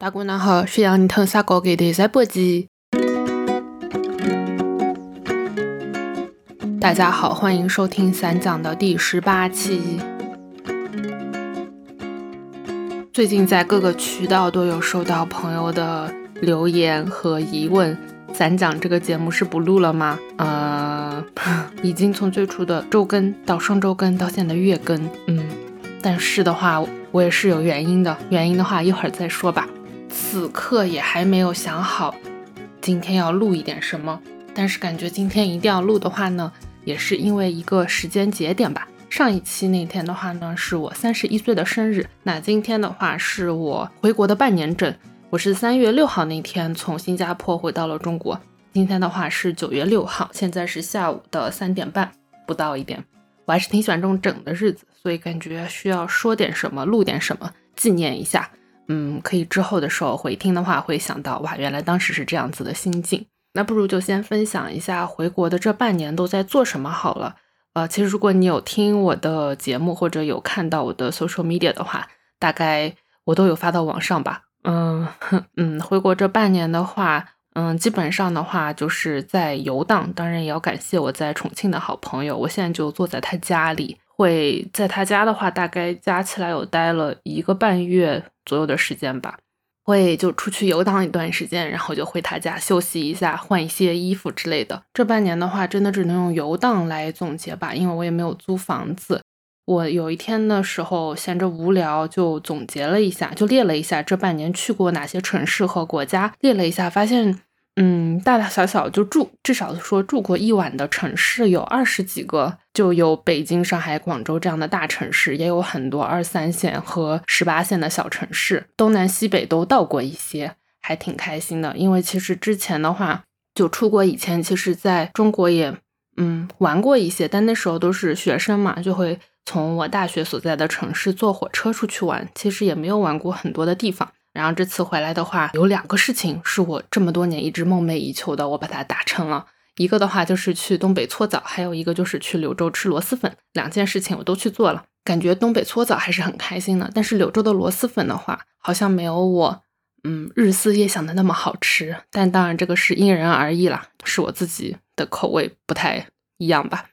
大姑娘好，是让你疼啥高给的赛波机。大家好，欢迎收听散讲的第十八期。最近在各个渠道都有收到朋友的留言和疑问，散讲这个节目是不录了吗？呃，已经从最初的周更到双周更到现在的月更，嗯，但是的话，我也是有原因的，原因的话一会儿再说吧。此刻也还没有想好今天要录一点什么，但是感觉今天一定要录的话呢，也是因为一个时间节点吧。上一期那天的话呢，是我三十一岁的生日，那今天的话是我回国的半年整。我是三月六号那天从新加坡回到了中国，今天的话是九月六号，现在是下午的三点半不到一点。我还是挺喜欢这种整的日子，所以感觉需要说点什么，录点什么，纪念一下。嗯，可以之后的时候回听的话，会想到哇，原来当时是这样子的心境。那不如就先分享一下回国的这半年都在做什么好了。呃，其实如果你有听我的节目或者有看到我的 social media 的话，大概我都有发到网上吧。嗯 嗯，回国这半年的话，嗯，基本上的话就是在游荡。当然也要感谢我在重庆的好朋友，我现在就坐在他家里。会在他家的话，大概加起来有待了一个半月左右的时间吧。会就出去游荡一段时间，然后就回他家休息一下，换一些衣服之类的。这半年的话，真的只能用游荡来总结吧，因为我也没有租房子。我有一天的时候闲着无聊，就总结了一下，就列了一下这半年去过哪些城市和国家，列了一下，发现。嗯，大大小小就住，至少说住过一晚的城市有二十几个，就有北京、上海、广州这样的大城市，也有很多二三线和十八线的小城市，东南西北都到过一些，还挺开心的。因为其实之前的话，就出国以前，其实在中国也嗯玩过一些，但那时候都是学生嘛，就会从我大学所在的城市坐火车出去玩，其实也没有玩过很多的地方。然后这次回来的话，有两个事情是我这么多年一直梦寐以求的，我把它达成了。一个的话就是去东北搓澡，还有一个就是去柳州吃螺蛳粉。两件事情我都去做了，感觉东北搓澡还是很开心的。但是柳州的螺蛳粉的话，好像没有我嗯日思夜想的那么好吃。但当然这个是因人而异啦，是我自己的口味不太一样吧。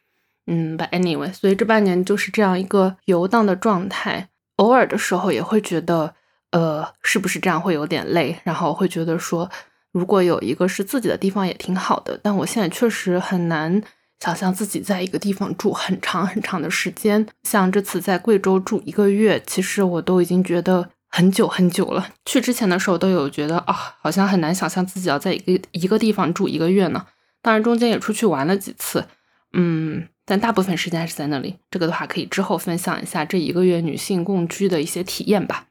嗯，But anyway，所以这半年就是这样一个游荡的状态，偶尔的时候也会觉得。呃，是不是这样会有点累？然后会觉得说，如果有一个是自己的地方也挺好的。但我现在确实很难想象自己在一个地方住很长很长的时间。像这次在贵州住一个月，其实我都已经觉得很久很久了。去之前的时候都有觉得啊，好像很难想象自己要在一个一个地方住一个月呢。当然中间也出去玩了几次，嗯，但大部分时间还是在那里。这个的话可以之后分享一下这一个月女性共居的一些体验吧。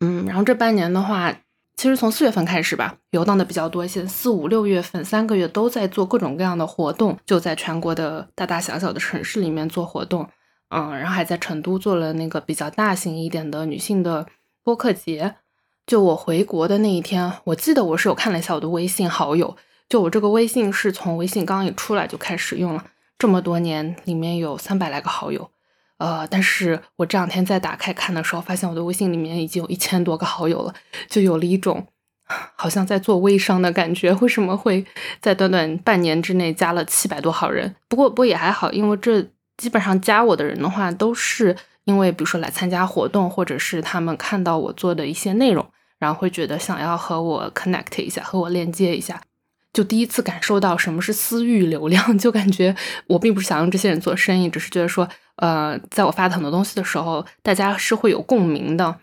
嗯，然后这半年的话，其实从四月份开始吧，游荡的比较多一些。四五六月份三个月都在做各种各样的活动，就在全国的大大小小的城市里面做活动。嗯，然后还在成都做了那个比较大型一点的女性的播客节。就我回国的那一天，我记得我是有看了一下我的微信好友，就我这个微信是从微信刚一出来就开始用了，这么多年里面有三百来个好友。呃，但是我这两天再打开看的时候，发现我的微信里面已经有一千多个好友了，就有了一种好像在做微商的感觉。为什么会在短短半年之内加了七百多号人？不过不过也还好，因为这基本上加我的人的话，都是因为比如说来参加活动，或者是他们看到我做的一些内容，然后会觉得想要和我 connect 一下，和我链接一下。就第一次感受到什么是私域流量，就感觉我并不是想用这些人做生意，只是觉得说，呃，在我发很多东西的时候，大家是会有共鸣的，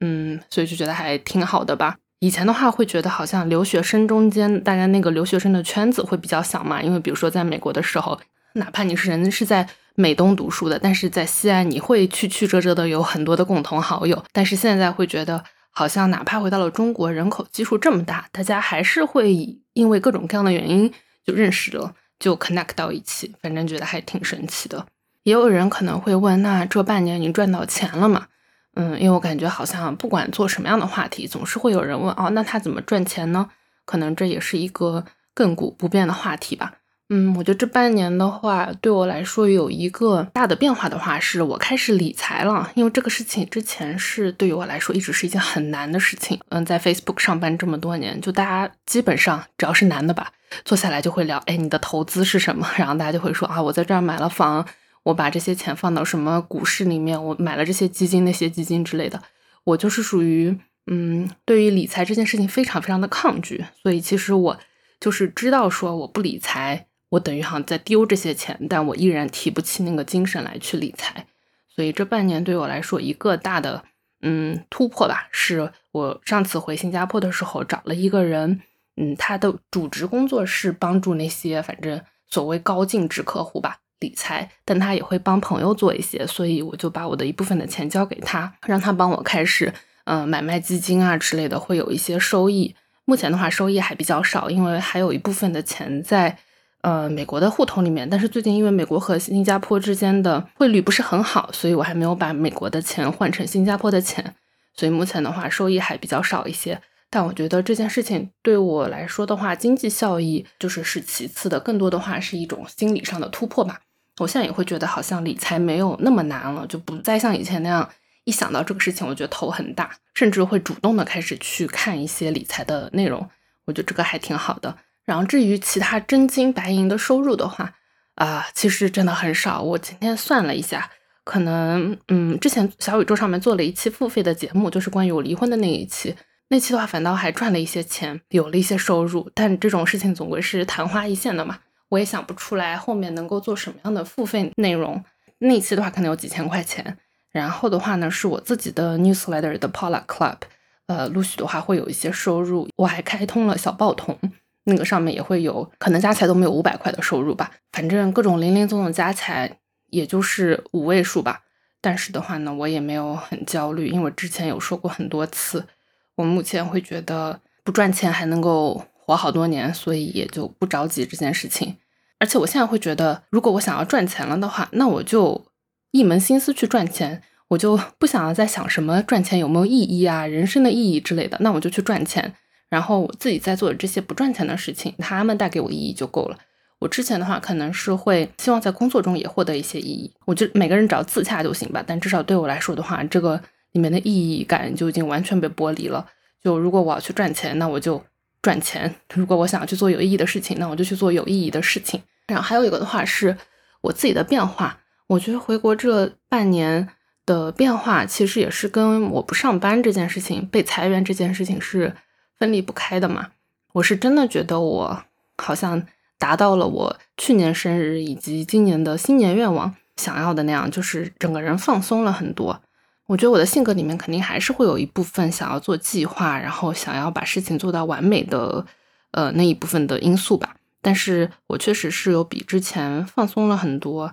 嗯，所以就觉得还挺好的吧。以前的话会觉得好像留学生中间大家那个留学生的圈子会比较小嘛，因为比如说在美国的时候，哪怕你是人是在美东读书的，但是在西安你会曲曲折折的有很多的共同好友，但是现在会觉得。好像哪怕回到了中国，人口基数这么大，大家还是会以因为各种各样的原因就认识了，就 connect 到一起。反正觉得还挺神奇的。也有人可能会问，那这半年你赚到钱了吗？嗯，因为我感觉好像不管做什么样的话题，总是会有人问哦，那他怎么赚钱呢？可能这也是一个亘古不变的话题吧。嗯，我觉得这半年的话，对我来说有一个大的变化的话，是我开始理财了。因为这个事情之前是对于我来说一直是一件很难的事情。嗯，在 Facebook 上班这么多年，就大家基本上只要是男的吧，坐下来就会聊，哎，你的投资是什么？然后大家就会说啊，我在这儿买了房，我把这些钱放到什么股市里面，我买了这些基金、那些基金之类的。我就是属于，嗯，对于理财这件事情非常非常的抗拒。所以其实我就是知道说我不理财。我等于好像在丢这些钱，但我依然提不起那个精神来去理财，所以这半年对我来说一个大的嗯突破吧，是我上次回新加坡的时候找了一个人，嗯，他的主职工作是帮助那些反正所谓高净值客户吧理财，但他也会帮朋友做一些，所以我就把我的一部分的钱交给他，让他帮我开始嗯买卖基金啊之类的，会有一些收益。目前的话收益还比较少，因为还有一部分的钱在。呃，美国的户头里面，但是最近因为美国和新加坡之间的汇率不是很好，所以我还没有把美国的钱换成新加坡的钱，所以目前的话收益还比较少一些。但我觉得这件事情对我来说的话，经济效益就是是其次的，更多的话是一种心理上的突破吧。我现在也会觉得好像理财没有那么难了，就不再像以前那样，一想到这个事情我觉得头很大，甚至会主动的开始去看一些理财的内容。我觉得这个还挺好的。然后至于其他真金白银的收入的话，啊，其实真的很少。我今天算了一下，可能，嗯，之前小宇宙上面做了一期付费的节目，就是关于我离婚的那一期。那期的话，反倒还赚了一些钱，有了一些收入。但这种事情总归是昙花一现的嘛，我也想不出来后面能够做什么样的付费内容。那一期的话，可能有几千块钱。然后的话呢，是我自己的 newsletter 的 Paula Club，呃，陆续的话会有一些收入。我还开通了小报童。那个上面也会有可能加起来都没有五百块的收入吧，反正各种零零总总加起来也就是五位数吧。但是的话呢，我也没有很焦虑，因为我之前有说过很多次，我目前会觉得不赚钱还能够活好多年，所以也就不着急这件事情。而且我现在会觉得，如果我想要赚钱了的话，那我就一门心思去赚钱，我就不想要再想什么赚钱有没有意义啊、人生的意义之类的，那我就去赚钱。然后我自己在做的这些不赚钱的事情，他们带给我意义就够了。我之前的话可能是会希望在工作中也获得一些意义，我觉得每个人只要自洽就行吧。但至少对我来说的话，这个里面的意义感就已经完全被剥离了。就如果我要去赚钱，那我就赚钱；如果我想要去做有意义的事情，那我就去做有意义的事情。然后还有一个的话是我自己的变化，我觉得回国这半年的变化，其实也是跟我不上班这件事情、被裁员这件事情是。分离不开的嘛，我是真的觉得我好像达到了我去年生日以及今年的新年愿望想要的那样，就是整个人放松了很多。我觉得我的性格里面肯定还是会有一部分想要做计划，然后想要把事情做到完美的，呃那一部分的因素吧。但是我确实是有比之前放松了很多，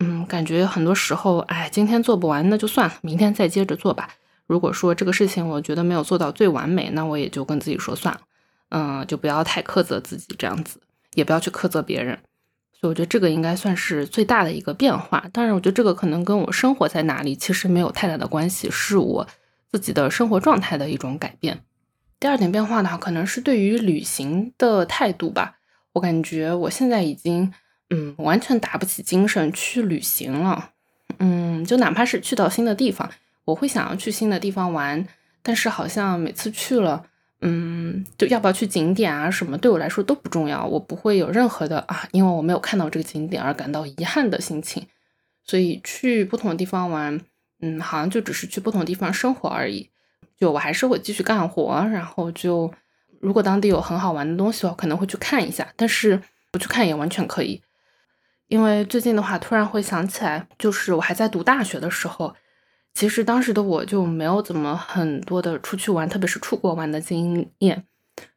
嗯，感觉很多时候，哎，今天做不完那就算了，明天再接着做吧。如果说这个事情我觉得没有做到最完美，那我也就跟自己说算了，嗯，就不要太苛责自己这样子，也不要去苛责别人。所以我觉得这个应该算是最大的一个变化。当然，我觉得这个可能跟我生活在哪里其实没有太大的关系，是我自己的生活状态的一种改变。第二点变化呢，可能是对于旅行的态度吧。我感觉我现在已经，嗯，完全打不起精神去旅行了。嗯，就哪怕是去到新的地方。我会想要去新的地方玩，但是好像每次去了，嗯，就要不要去景点啊什么，对我来说都不重要。我不会有任何的啊，因为我没有看到这个景点而感到遗憾的心情。所以去不同的地方玩，嗯，好像就只是去不同地方生活而已。就我还是会继续干活，然后就如果当地有很好玩的东西，我可能会去看一下。但是不去看也完全可以，因为最近的话，突然会想起来，就是我还在读大学的时候。其实当时的我就没有怎么很多的出去玩，特别是出国玩的经验，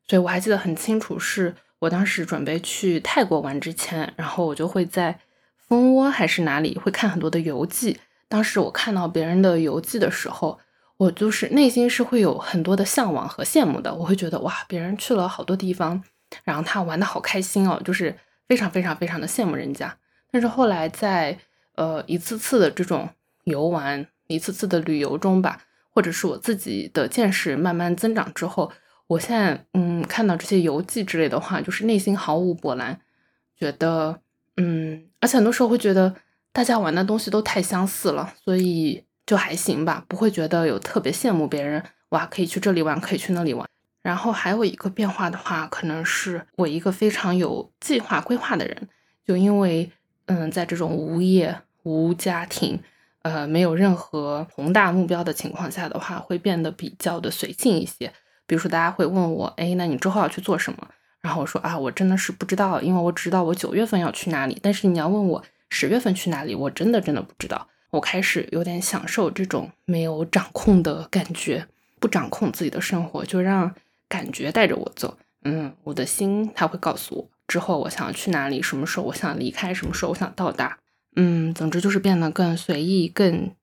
所以我还记得很清楚，是我当时准备去泰国玩之前，然后我就会在蜂窝还是哪里会看很多的游记。当时我看到别人的游记的时候，我就是内心是会有很多的向往和羡慕的。我会觉得哇，别人去了好多地方，然后他玩的好开心哦，就是非常非常非常的羡慕人家。但是后来在呃一次次的这种游玩。一次次的旅游中吧，或者是我自己的见识慢慢增长之后，我现在嗯看到这些游记之类的话，就是内心毫无波澜，觉得，嗯，而且很多时候会觉得大家玩的东西都太相似了，所以就还行吧，不会觉得有特别羡慕别人，哇，可以去这里玩，可以去那里玩。然后还有一个变化的话，可能是我一个非常有计划规划的人，就因为，嗯，在这种无业、无家庭，呃，没有任何宏大目标的情况下的话，会变得比较的随性一些。比如说，大家会问我，哎，那你之后要去做什么？然后我说啊，我真的是不知道，因为我知道我九月份要去哪里，但是你要问我十月份去哪里，我真的真的不知道。我开始有点享受这种没有掌控的感觉，不掌控自己的生活，就让。感觉带着我走，嗯，我的心他会告诉我之后我想要去哪里，什么时候我想离开，什么时候我想到达，嗯，总之就是变得更随意、更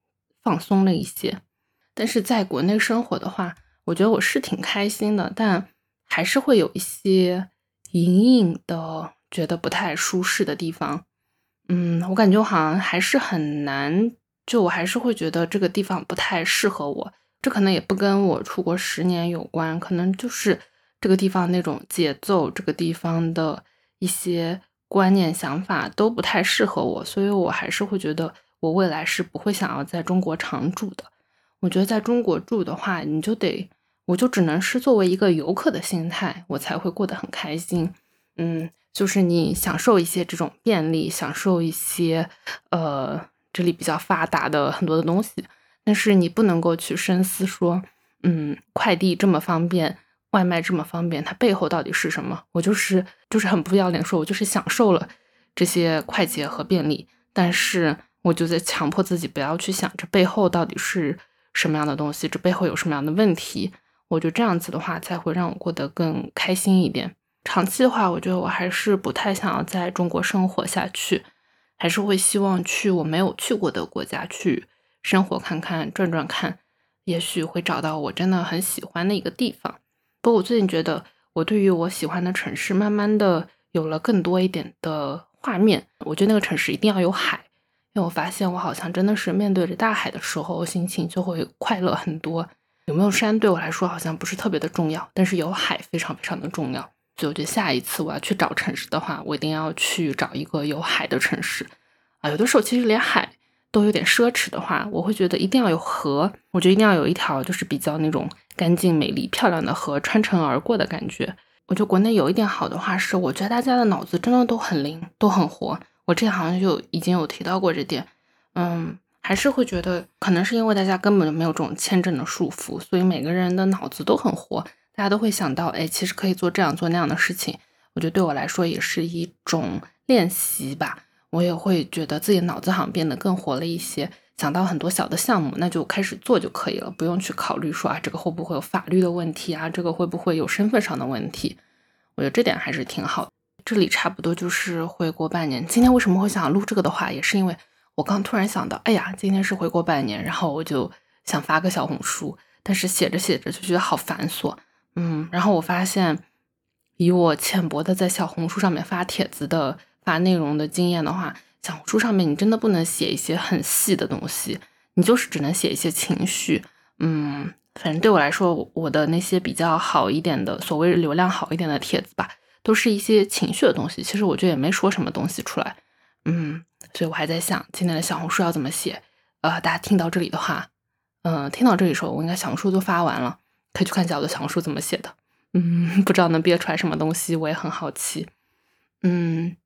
放松了一些。但是在国内生活的话，我觉得我是挺开心的，但还是会有一些隐隐的觉得不太舒适的地方。嗯，我感觉我好像还是很难，就我还是会觉得这个地方不太适合我。这可能也不跟我出国十年有关，可能就是这个地方那种节奏，这个地方的一些观念想法都不太适合我，所以我还是会觉得我未来是不会想要在中国常住的。我觉得在中国住的话，你就得，我就只能是作为一个游客的心态，我才会过得很开心。嗯，就是你享受一些这种便利，享受一些呃这里比较发达的很多的东西。但是你不能够去深思说，嗯，快递这么方便，外卖这么方便，它背后到底是什么？我就是就是很不要脸说，我就是享受了这些快捷和便利，但是我就在强迫自己不要去想这背后到底是什么样的东西，这背后有什么样的问题。我觉得这样子的话才会让我过得更开心一点。长期的话，我觉得我还是不太想要在中国生活下去，还是会希望去我没有去过的国家去。生活看看转转看，也许会找到我真的很喜欢的一个地方。不过我最近觉得，我对于我喜欢的城市，慢慢的有了更多一点的画面。我觉得那个城市一定要有海，因为我发现我好像真的是面对着大海的时候，心情就会快乐很多。有没有山对我来说好像不是特别的重要，但是有海非常非常的重要。所以我觉得下一次我要去找城市的话，我一定要去找一个有海的城市啊。有的时候其实连海。都有点奢侈的话，我会觉得一定要有河。我觉得一定要有一条就是比较那种干净、美丽、漂亮的河穿城而过的感觉。我觉得国内有一点好的话是，我觉得大家的脑子真的都很灵，都很活。我之前好像就已经有提到过这点。嗯，还是会觉得可能是因为大家根本就没有这种签证的束缚，所以每个人的脑子都很活，大家都会想到，哎，其实可以做这样做那样的事情。我觉得对我来说也是一种练习吧。我也会觉得自己脑子好像变得更活了一些，想到很多小的项目，那就开始做就可以了，不用去考虑说啊这个会不会有法律的问题啊，这个会不会有身份上的问题。我觉得这点还是挺好。这里差不多就是回国半年。今天为什么会想录这个的话，也是因为我刚突然想到，哎呀，今天是回国半年，然后我就想发个小红书，但是写着写着就觉得好繁琐，嗯，然后我发现以我浅薄的在小红书上面发帖子的。发内容的经验的话，小红书上面你真的不能写一些很细的东西，你就是只能写一些情绪。嗯，反正对我来说，我的那些比较好一点的，所谓流量好一点的帖子吧，都是一些情绪的东西。其实我觉得也没说什么东西出来。嗯，所以我还在想今天的小红书要怎么写。呃，大家听到这里的话，嗯，听到这里时候，我应该小红书都发完了，可以去看一下我的小红书怎么写的。嗯，不知道能憋出来什么东西，我也很好奇。嗯。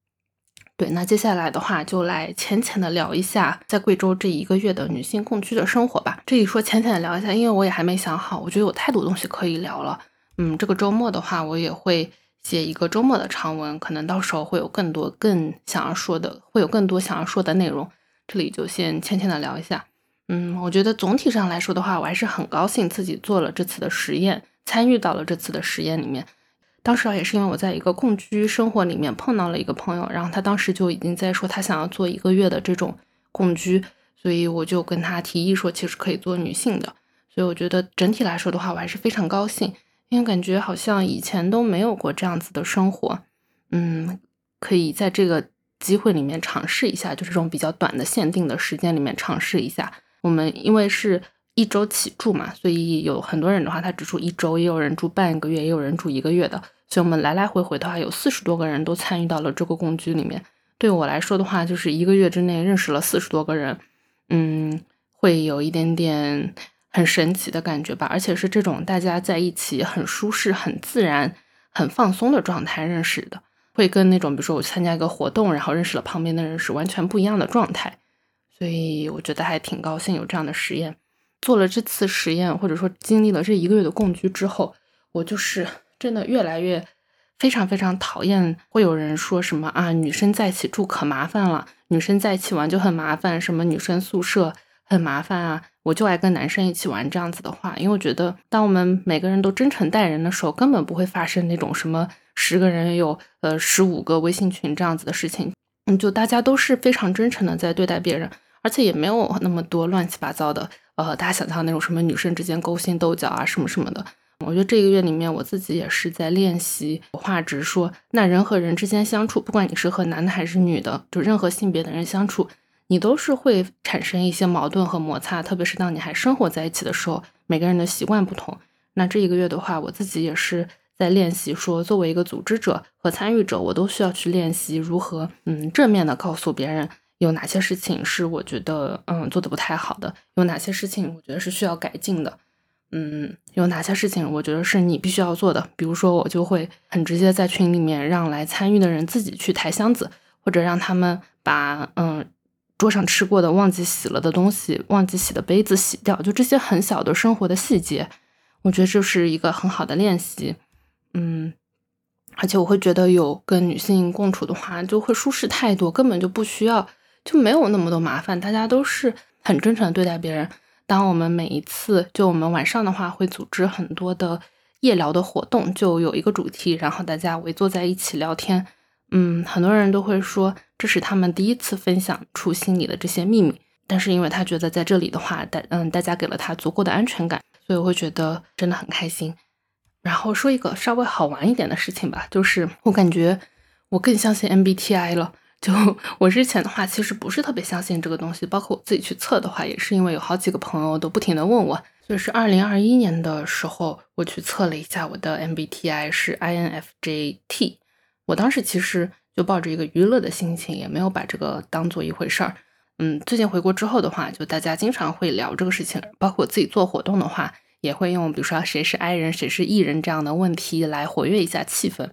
对，那接下来的话就来浅浅的聊一下在贵州这一个月的女性共居的生活吧。这里说浅浅的聊一下，因为我也还没想好，我觉得有太多东西可以聊了。嗯，这个周末的话，我也会写一个周末的长文，可能到时候会有更多更想要说的，会有更多想要说的内容。这里就先浅浅的聊一下。嗯，我觉得总体上来说的话，我还是很高兴自己做了这次的实验，参与到了这次的实验里面。当时，也是因为我在一个共居生活里面碰到了一个朋友，然后他当时就已经在说他想要做一个月的这种共居，所以我就跟他提议说，其实可以做女性的。所以我觉得整体来说的话，我还是非常高兴，因为感觉好像以前都没有过这样子的生活，嗯，可以在这个机会里面尝试一下，就这种比较短的限定的时间里面尝试一下。我们因为是。一周起住嘛，所以有很多人的话，他只住一周，也有人住半个月，也有人住一个月的。所以我们来来回回的话，有四十多个人都参与到了这个共居里面。对我来说的话，就是一个月之内认识了四十多个人，嗯，会有一点点很神奇的感觉吧。而且是这种大家在一起很舒适、很自然、很放松的状态认识的，会跟那种比如说我参加一个活动，然后认识了旁边的人是完全不一样的状态。所以我觉得还挺高兴有这样的实验。做了这次实验，或者说经历了这一个月的共居之后，我就是真的越来越非常非常讨厌会有人说什么啊，女生在一起住可麻烦了，女生在一起玩就很麻烦，什么女生宿舍很麻烦啊，我就爱跟男生一起玩这样子的话，因为我觉得当我们每个人都真诚待人的时候，根本不会发生那种什么十个人有呃十五个微信群这样子的事情，嗯，就大家都是非常真诚的在对待别人，而且也没有那么多乱七八糟的。呃，大家想象那种什么女生之间勾心斗角啊，什么什么的，我觉得这一个月里面，我自己也是在练习有。话直说，那人和人之间相处，不管你是和男的还是女的，就任何性别的人相处，你都是会产生一些矛盾和摩擦。特别是当你还生活在一起的时候，每个人的习惯不同。那这一个月的话，我自己也是在练习，说作为一个组织者和参与者，我都需要去练习如何嗯正面的告诉别人。有哪些事情是我觉得嗯做的不太好的？有哪些事情我觉得是需要改进的？嗯，有哪些事情我觉得是你必须要做的？比如说，我就会很直接在群里面让来参与的人自己去抬箱子，或者让他们把嗯桌上吃过的忘记洗了的东西、忘记洗的杯子洗掉。就这些很小的生活的细节，我觉得这是一个很好的练习。嗯，而且我会觉得有跟女性共处的话，就会舒适太多，根本就不需要。就没有那么多麻烦，大家都是很真诚的对待别人。当我们每一次，就我们晚上的话会组织很多的夜聊的活动，就有一个主题，然后大家围坐在一起聊天。嗯，很多人都会说这是他们第一次分享出心里的这些秘密，但是因为他觉得在这里的话，大嗯大家给了他足够的安全感，所以我会觉得真的很开心。然后说一个稍微好玩一点的事情吧，就是我感觉我更相信 MBTI 了。就我之前的话，其实不是特别相信这个东西，包括我自己去测的话，也是因为有好几个朋友都不停的问我，就是二零二一年的时候，我去测了一下我的 MBTI 是 INFJT。我当时其实就抱着一个娱乐的心情，也没有把这个当做一回事儿。嗯，最近回国之后的话，就大家经常会聊这个事情，包括我自己做活动的话，也会用比如说谁是 I 人，谁是 E 人这样的问题来活跃一下气氛。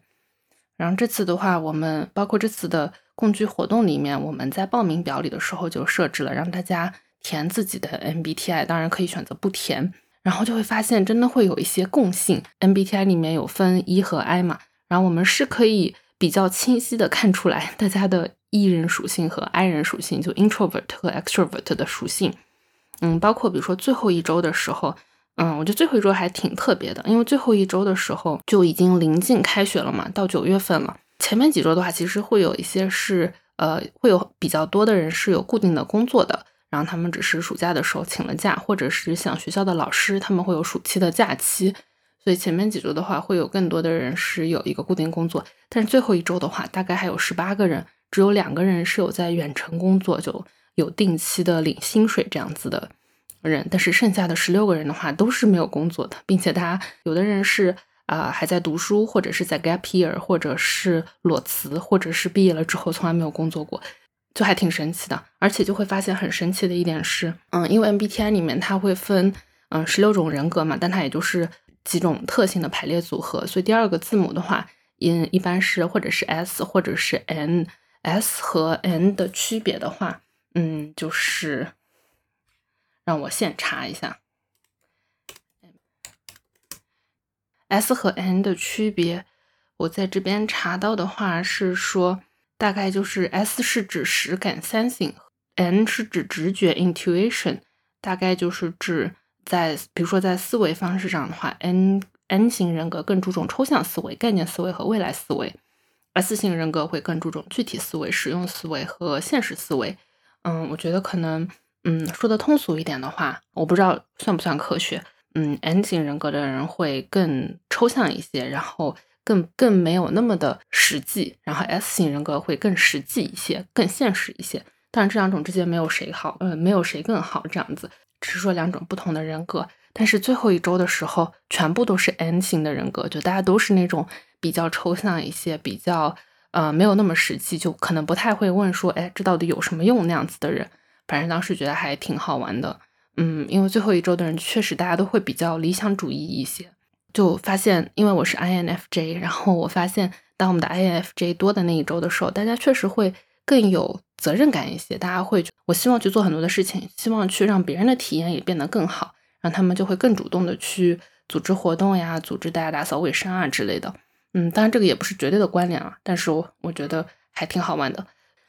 然后这次的话，我们包括这次的。共居活动里面，我们在报名表里的时候就设置了让大家填自己的 MBTI，当然可以选择不填，然后就会发现真的会有一些共性。MBTI 里面有分 E 和 I 嘛，然后我们是可以比较清晰的看出来大家的 E 人属性和 I 人属性，就 introvert 和 extrovert 的属性。嗯，包括比如说最后一周的时候，嗯，我觉得最后一周还挺特别的，因为最后一周的时候就已经临近开学了嘛，到九月份了。前面几周的话，其实会有一些是，呃，会有比较多的人是有固定的工作的，然后他们只是暑假的时候请了假，或者是像学校的老师，他们会有暑期的假期，所以前面几周的话，会有更多的人是有一个固定工作，但是最后一周的话，大概还有十八个人，只有两个人是有在远程工作，就有定期的领薪水这样子的人，但是剩下的十六个人的话，都是没有工作的，并且他有的人是。啊，还在读书，或者是在 gap year，或者是裸辞，或者是毕业了之后从来没有工作过，就还挺神奇的。而且就会发现很神奇的一点是，嗯，因为 MBTI 里面它会分嗯十六种人格嘛，但它也就是几种特性的排列组合，所以第二个字母的话，嗯，一般是或者是 S 或者是 N，S 和 N 的区别的话，嗯，就是让我现查一下。S 和 N 的区别，我在这边查到的话是说，大概就是 S 是指实感 （sensing），N 是指直觉 （intuition），大概就是指在比如说在思维方式上的话，N N 型人格更注重抽象思维、概念思维和未来思维，S 型人格会更注重具体思维、实用思维和现实思维。嗯，我觉得可能，嗯，说的通俗一点的话，我不知道算不算科学。嗯，N 型人格的人会更抽象一些，然后更更没有那么的实际，然后 S 型人格会更实际一些，更现实一些。当然，这两种之间没有谁好，呃，没有谁更好，这样子只是说两种不同的人格。但是最后一周的时候，全部都是 N 型的人格，就大家都是那种比较抽象一些，比较呃没有那么实际，就可能不太会问说，哎，这到底有什么用那样子的人。反正当时觉得还挺好玩的，嗯，因为最后一周的人确实大家都会比较理想主义一些，就发现，因为我是 INFJ，然后我发现当我们的 INFJ 多的那一周的时候，大家确实会更有责任感一些，大家会我希望去做很多的事情，希望去让别人的体验也变得更好，让他们就会更主动的去组织活动呀，组织大家打扫卫生啊之类的，嗯，当然这个也不是绝对的关联啊，但是我我觉得还挺好玩的。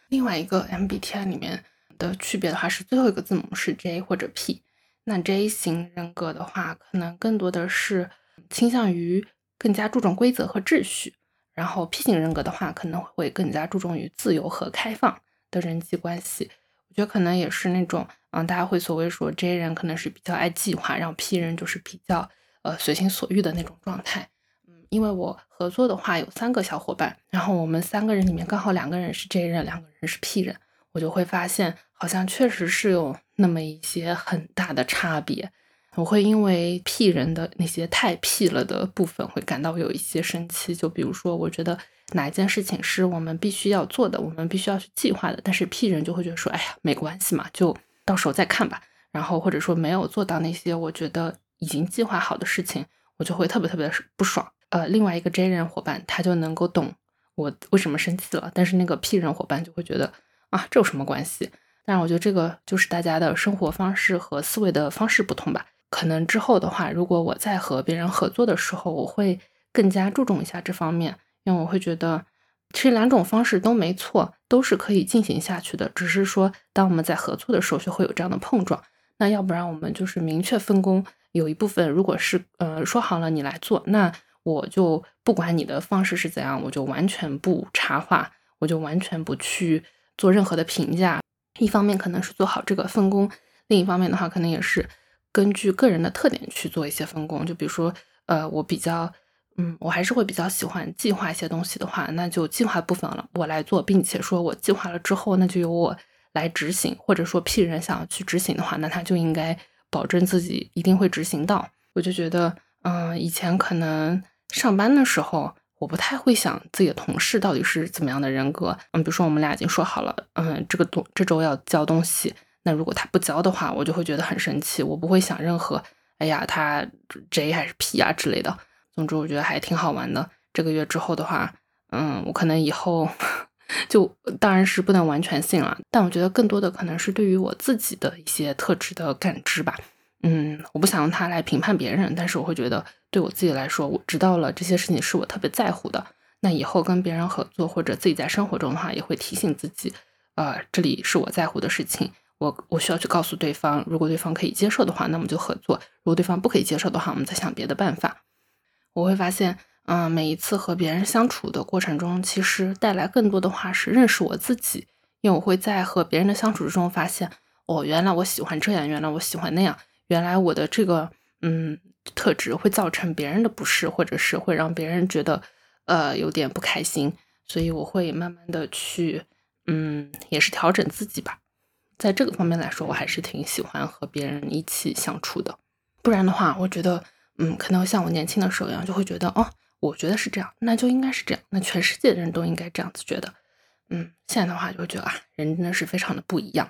另外一个 MBTI 里面。的区别的话是最后一个字母是 J 或者 P，那 J 型人格的话，可能更多的是倾向于更加注重规则和秩序，然后 P 型人格的话，可能会更加注重于自由和开放的人际关系。我觉得可能也是那种，嗯，大家会所谓说 J 人可能是比较爱计划，然后 P 人就是比较呃随心所欲的那种状态。嗯，因为我合作的话有三个小伙伴，然后我们三个人里面刚好两个人是 J 人，两个人是 P 人。我就会发现，好像确实是有那么一些很大的差别。我会因为 P 人的那些太 P 了的部分，会感到有一些生气。就比如说，我觉得哪一件事情是我们必须要做的，我们必须要去计划的，但是 P 人就会觉得说，哎呀，没关系嘛，就到时候再看吧。然后或者说没有做到那些我觉得已经计划好的事情，我就会特别特别的不爽。呃，另外一个 J 人伙伴他就能够懂我为什么生气了，但是那个 P 人伙伴就会觉得。啊，这有什么关系？但是我觉得这个就是大家的生活方式和思维的方式不同吧。可能之后的话，如果我在和别人合作的时候，我会更加注重一下这方面，因为我会觉得其实两种方式都没错，都是可以进行下去的。只是说，当我们在合作的时候，就会有这样的碰撞。那要不然我们就是明确分工，有一部分如果是呃说好了你来做，那我就不管你的方式是怎样，我就完全不插话，我就完全不去。做任何的评价，一方面可能是做好这个分工，另一方面的话，可能也是根据个人的特点去做一些分工。就比如说，呃，我比较，嗯，我还是会比较喜欢计划一些东西的话，那就计划部分了，我来做，并且说我计划了之后，那就由我来执行。或者说，P 人想要去执行的话，那他就应该保证自己一定会执行到。我就觉得，嗯，以前可能上班的时候。我不太会想自己的同事到底是怎么样的人格，嗯，比如说我们俩已经说好了，嗯，这个东这周要交东西，那如果他不交的话，我就会觉得很生气。我不会想任何，哎呀，他 J 还是 P 啊之类的。总之，我觉得还挺好玩的。这个月之后的话，嗯，我可能以后 就当然是不能完全信了，但我觉得更多的可能是对于我自己的一些特质的感知吧。嗯，我不想用它来评判别人，但是我会觉得，对我自己来说，我知道了这些事情是我特别在乎的。那以后跟别人合作或者自己在生活中的话，也会提醒自己，呃，这里是我在乎的事情，我我需要去告诉对方。如果对方可以接受的话，那么就合作；如果对方不可以接受的话，我们再想别的办法。我会发现，嗯，每一次和别人相处的过程中，其实带来更多的话是认识我自己，因为我会在和别人的相处之中发现，哦，原来我喜欢这样，原来我喜欢那样。原来我的这个嗯特质会造成别人的不适，或者是会让别人觉得呃有点不开心，所以我会慢慢的去嗯也是调整自己吧。在这个方面来说，我还是挺喜欢和别人一起相处的。不然的话，我觉得嗯可能像我年轻的时候一样，就会觉得哦，我觉得是这样，那就应该是这样，那全世界的人都应该这样子觉得。嗯，现在的话就会觉得啊，人真的是非常的不一样。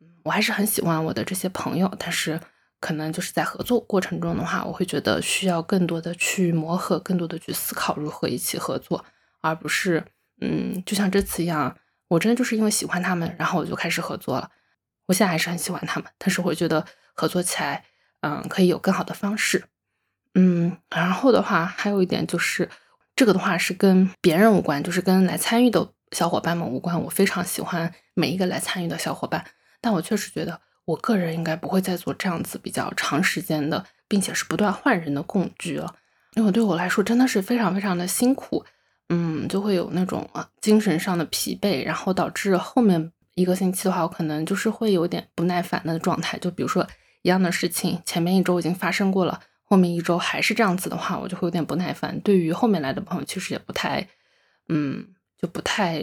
嗯，我还是很喜欢我的这些朋友，但是。可能就是在合作过程中的话，我会觉得需要更多的去磨合，更多的去思考如何一起合作，而不是嗯，就像这次一样，我真的就是因为喜欢他们，然后我就开始合作了。我现在还是很喜欢他们，但是我觉得合作起来，嗯，可以有更好的方式。嗯，然后的话，还有一点就是这个的话是跟别人无关，就是跟来参与的小伙伴们无关。我非常喜欢每一个来参与的小伙伴，但我确实觉得。我个人应该不会再做这样子比较长时间的，并且是不断换人的共居了，因为对我来说真的是非常非常的辛苦，嗯，就会有那种啊精神上的疲惫，然后导致后面一个星期的话，我可能就是会有点不耐烦的状态。就比如说一样的事情，前面一周已经发生过了，后面一周还是这样子的话，我就会有点不耐烦。对于后面来的朋友，其实也不太，嗯，就不太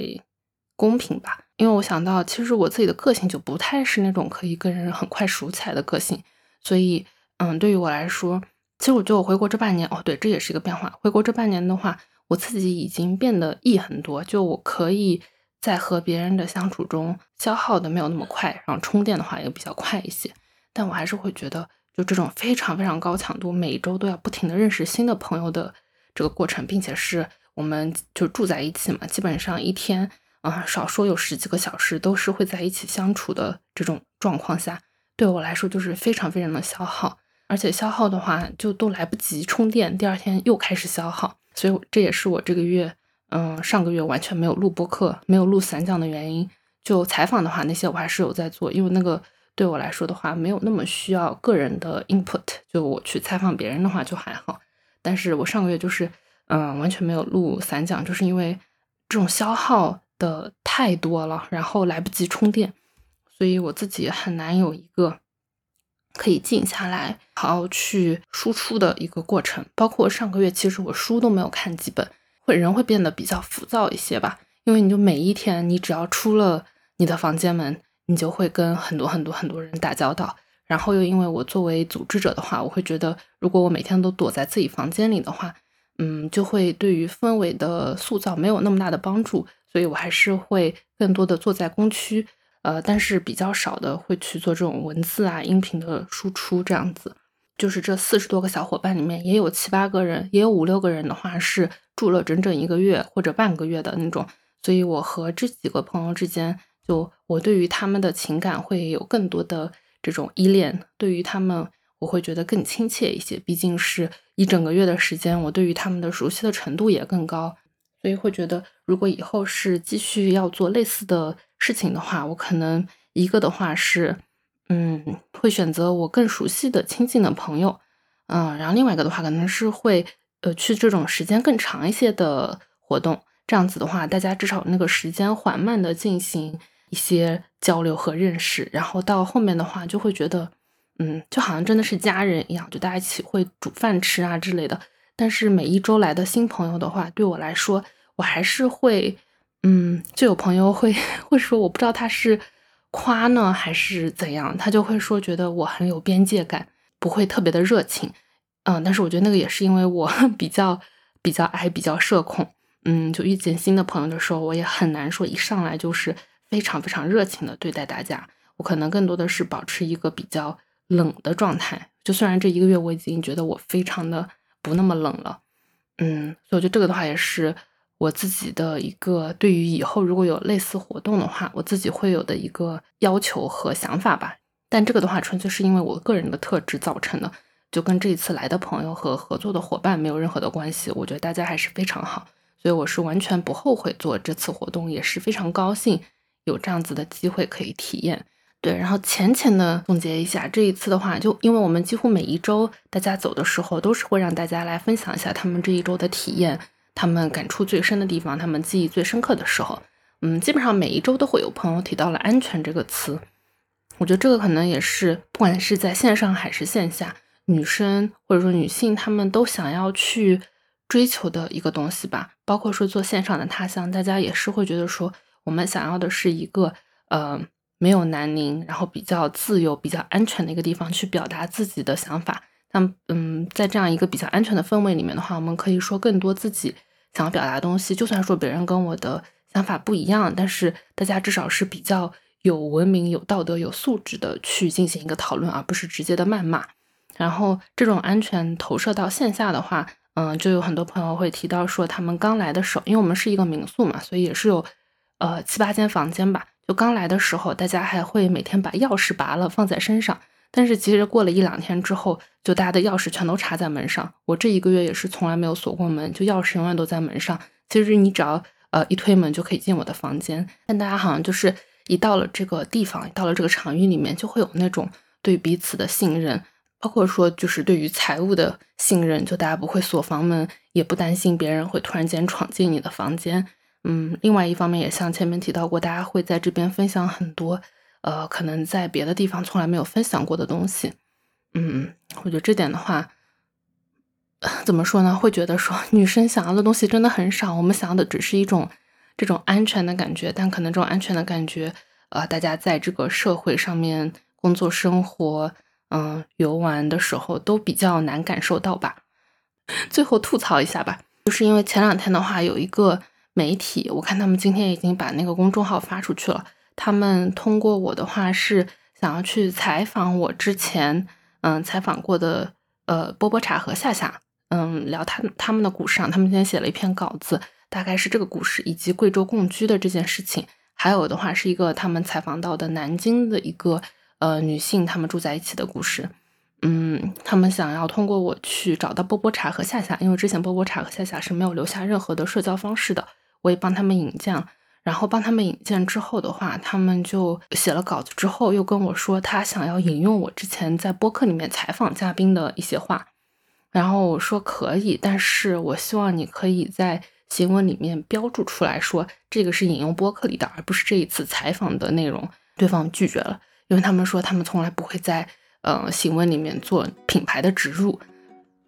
公平吧。因为我想到，其实我自己的个性就不太是那种可以跟人很快熟起来的个性，所以，嗯，对于我来说，其实我觉得我回国这半年，哦，对，这也是一个变化。回国这半年的话，我自己已经变得易很多，就我可以在和别人的相处中消耗的没有那么快，然后充电的话也比较快一些。但我还是会觉得，就这种非常非常高强度，每周都要不停的认识新的朋友的这个过程，并且是我们就住在一起嘛，基本上一天啊，少说有十几个小时都是会在一起相处的这种状况下，对我来说就是非常非常的消耗，而且消耗的话就都来不及充电，第二天又开始消耗。所以这也是我这个月，嗯，上个月完全没有录播客、没有录散讲的原因。就采访的话，那些我还是有在做，因为那个对我来说的话，没有那么需要个人的 input。就我去采访别人的话就还好，但是我上个月就是，嗯，完全没有录散讲，就是因为这种消耗的太多了，然后来不及充电，所以我自己很难有一个。可以静下来，好好去输出的一个过程。包括上个月，其实我书都没有看几本，会人会变得比较浮躁一些吧。因为你就每一天，你只要出了你的房间门，你就会跟很多很多很多人打交道。然后又因为我作为组织者的话，我会觉得，如果我每天都躲在自己房间里的话，嗯，就会对于氛围的塑造没有那么大的帮助。所以我还是会更多的坐在工区。呃，但是比较少的会去做这种文字啊、音频的输出，这样子。就是这四十多个小伙伴里面，也有七八个人，也有五六个人的话是住了整整一个月或者半个月的那种。所以我和这几个朋友之间，就我对于他们的情感会有更多的这种依恋，对于他们我会觉得更亲切一些。毕竟是一整个月的时间，我对于他们的熟悉的程度也更高，所以会觉得如果以后是继续要做类似的。事情的话，我可能一个的话是，嗯，会选择我更熟悉的、亲近的朋友，嗯，然后另外一个的话，可能是会呃去这种时间更长一些的活动，这样子的话，大家至少那个时间缓慢的进行一些交流和认识，然后到后面的话，就会觉得，嗯，就好像真的是家人一样，就大家一起会煮饭吃啊之类的。但是每一周来的新朋友的话，对我来说，我还是会。嗯，就有朋友会 会说，我不知道他是夸呢还是怎样，他就会说觉得我很有边界感，不会特别的热情。嗯，但是我觉得那个也是因为我 比较比较矮，比较社恐。嗯，就遇见新的朋友的时候，我也很难说一上来就是非常非常热情的对待大家。我可能更多的是保持一个比较冷的状态。就虽然这一个月我已经觉得我非常的不那么冷了，嗯，所以我觉得这个的话也是。我自己的一个对于以后如果有类似活动的话，我自己会有的一个要求和想法吧。但这个的话，纯粹是因为我个人的特质造成的，就跟这一次来的朋友和合作的伙伴没有任何的关系。我觉得大家还是非常好，所以我是完全不后悔做这次活动，也是非常高兴有这样子的机会可以体验。对，然后浅浅的总结一下，这一次的话，就因为我们几乎每一周大家走的时候，都是会让大家来分享一下他们这一周的体验。他们感触最深的地方，他们记忆最深刻的时候，嗯，基本上每一周都会有朋友提到了“安全”这个词。我觉得这个可能也是，不管是在线上还是线下，女生或者说女性，她们都想要去追求的一个东西吧。包括说做线上的他乡，大家也是会觉得说，我们想要的是一个呃没有南宁，然后比较自由、比较安全的一个地方去表达自己的想法。那嗯，在这样一个比较安全的氛围里面的话，我们可以说更多自己。想要表达的东西，就算说别人跟我的想法不一样，但是大家至少是比较有文明、有道德、有素质的去进行一个讨论，而不是直接的谩骂。然后这种安全投射到线下的话，嗯，就有很多朋友会提到说，他们刚来的时候，因为我们是一个民宿嘛，所以也是有呃七八间房间吧。就刚来的时候，大家还会每天把钥匙拔了放在身上。但是其实过了一两天之后，就大家的钥匙全都插在门上。我这一个月也是从来没有锁过门，就钥匙永远都在门上。其实你只要呃一推门就可以进我的房间。但大家好像就是一到了这个地方，到了这个场域里面，就会有那种对彼此的信任，包括说就是对于财务的信任，就大家不会锁房门，也不担心别人会突然间闯进你的房间。嗯，另外一方面也像前面提到过，大家会在这边分享很多。呃，可能在别的地方从来没有分享过的东西，嗯，我觉得这点的话，怎么说呢？会觉得说女生想要的东西真的很少，我们想要的只是一种这种安全的感觉，但可能这种安全的感觉，呃，大家在这个社会上面工作、生活，嗯，游玩的时候都比较难感受到吧。最后吐槽一下吧，就是因为前两天的话，有一个媒体，我看他们今天已经把那个公众号发出去了。他们通过我的话是想要去采访我之前嗯采访过的呃波波茶和夏夏，嗯聊他他们的故事。他们今天写了一篇稿子，大概是这个故事以及贵州共居的这件事情。还有的话是一个他们采访到的南京的一个呃女性，他们住在一起的故事。嗯，他们想要通过我去找到波波茶和夏夏，因为之前波波茶和夏夏是没有留下任何的社交方式的，我也帮他们引荐。然后帮他们引荐之后的话，他们就写了稿子之后，又跟我说他想要引用我之前在播客里面采访嘉宾的一些话。然后我说可以，但是我希望你可以在新闻里面标注出来说这个是引用播客里的，而不是这一次采访的内容。对方拒绝了，因为他们说他们从来不会在。呃，新闻里面做品牌的植入，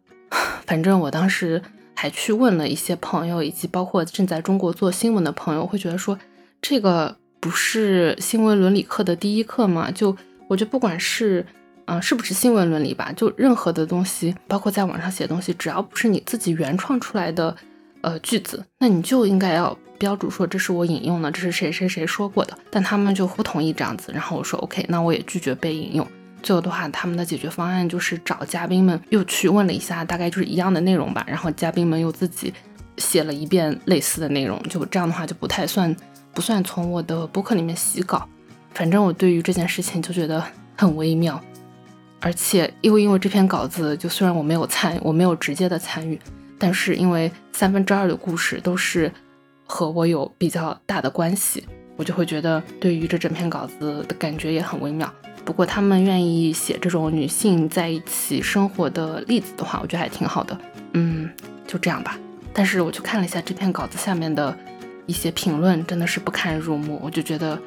反正我当时还去问了一些朋友，以及包括正在中国做新闻的朋友，会觉得说这个不是新闻伦理课的第一课吗？就我觉得不管是嗯是不是新闻伦理吧，就任何的东西，包括在网上写东西，只要不是你自己原创出来的呃句子，那你就应该要标注说这是我引用的，这是谁谁谁说过的。但他们就不同意这样子，然后我说 OK，那我也拒绝被引用。最后的话，他们的解决方案就是找嘉宾们又去问了一下，大概就是一样的内容吧。然后嘉宾们又自己写了一遍类似的内容，就这样的话就不太算不算从我的博客里面洗稿。反正我对于这件事情就觉得很微妙，而且因为因为这篇稿子，就虽然我没有参，我没有直接的参与，但是因为三分之二的故事都是和我有比较大的关系，我就会觉得对于这整篇稿子的感觉也很微妙。不过他们愿意写这种女性在一起生活的例子的话，我觉得还挺好的。嗯，就这样吧。但是我去看了一下这篇稿子下面的一些评论，真的是不堪入目。我就觉得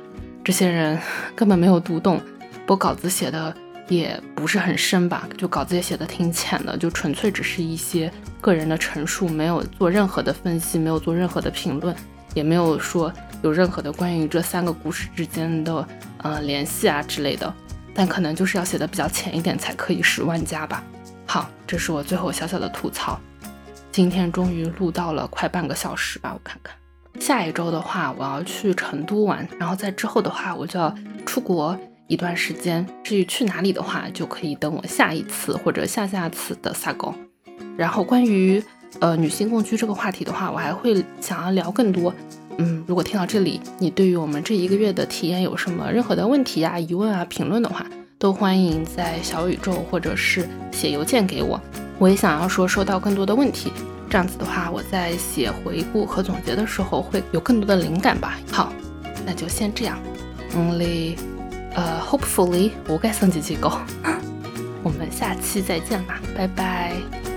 这些人 根本没有读懂，我稿子写的也不是很深吧，就稿子也写的挺浅的，就纯粹只是一些个人的陈述，没有做任何的分析，没有做任何的评论，也没有说有任何的关于这三个故事之间的呃联系啊之类的。但可能就是要写的比较浅一点才可以十万加吧。好，这是我最后小小的吐槽。今天终于录到了快半个小时吧，我看看。下一周的话，我要去成都玩，然后在之后的话，我就要出国一段时间。至于去哪里的话，就可以等我下一次或者下下次的撒狗。然后关于呃女性共居这个话题的话，我还会想要聊更多。嗯，如果听到这里，你对于我们这一个月的体验有什么任何的问题啊、疑问啊、评论的话，都欢迎在小宇宙或者是写邮件给我。我也想要说收到更多的问题，这样子的话，我在写回顾和总结的时候会有更多的灵感吧。好，那就先这样。Only，呃，hopefully 我该升级机构。我们下期再见吧，拜拜。